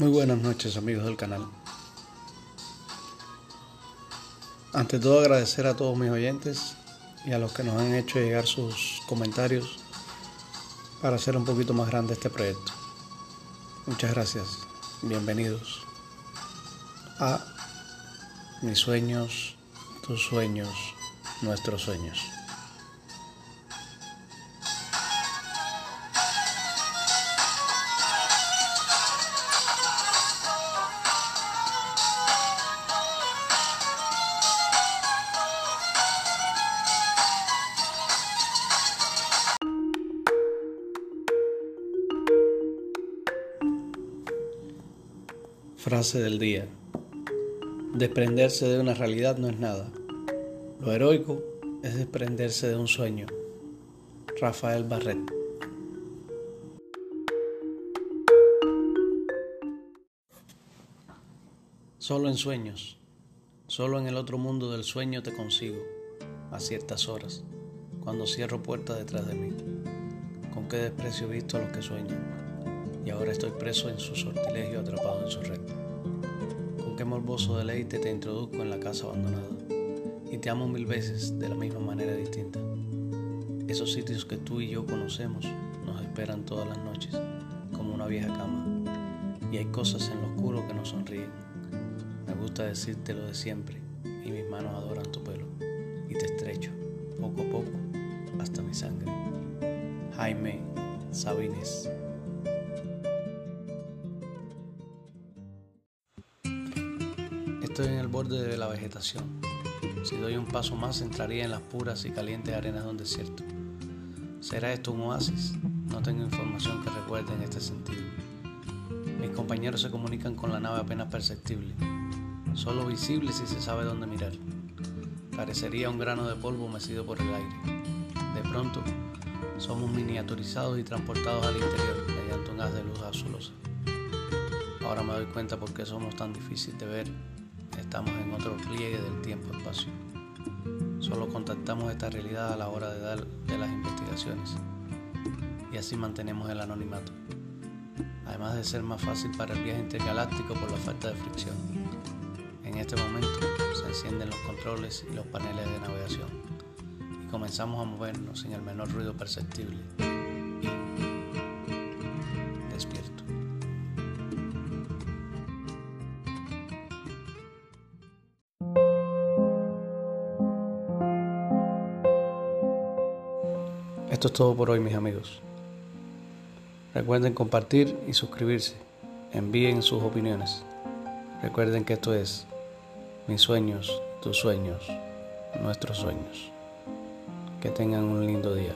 Muy buenas noches amigos del canal. Ante todo agradecer a todos mis oyentes y a los que nos han hecho llegar sus comentarios para hacer un poquito más grande este proyecto. Muchas gracias. Bienvenidos a mis sueños, tus sueños, nuestros sueños. Frase del día. Desprenderse de una realidad no es nada. Lo heroico es desprenderse de un sueño. Rafael Barret. Solo en sueños, solo en el otro mundo del sueño te consigo, a ciertas horas, cuando cierro puertas detrás de mí. Con qué desprecio visto a los que sueñan y ahora estoy preso en su sortilegio atrapado en su red. Con qué morboso deleite te introduzco en la casa abandonada y te amo mil veces de la misma manera distinta. Esos sitios que tú y yo conocemos nos esperan todas las noches como una vieja cama y hay cosas en lo oscuro que nos sonríen. Me gusta decirte lo de siempre y mis manos adoran tu pelo y te estrecho poco a poco hasta mi sangre. Jaime Sabines Estoy en el borde de la vegetación. Si doy un paso más entraría en las puras y calientes arenas de un desierto. ¿Será esto un oasis? No tengo información que recuerde en este sentido. Mis compañeros se comunican con la nave apenas perceptible, solo visible si se sabe dónde mirar. Parecería un grano de polvo mecido por el aire. De pronto, somos miniaturizados y transportados al interior mediante un haz de luz azulosa. Ahora me doy cuenta por qué somos tan difíciles de ver estamos en otro pliegue del tiempo-espacio. Solo contactamos esta realidad a la hora de dar de las investigaciones y así mantenemos el anonimato. Además de ser más fácil para el viaje intergaláctico por la falta de fricción. En este momento se encienden los controles y los paneles de navegación y comenzamos a movernos sin el menor ruido perceptible. Esto es todo por hoy mis amigos. Recuerden compartir y suscribirse. Envíen sus opiniones. Recuerden que esto es mis sueños, tus sueños, nuestros sueños. Que tengan un lindo día.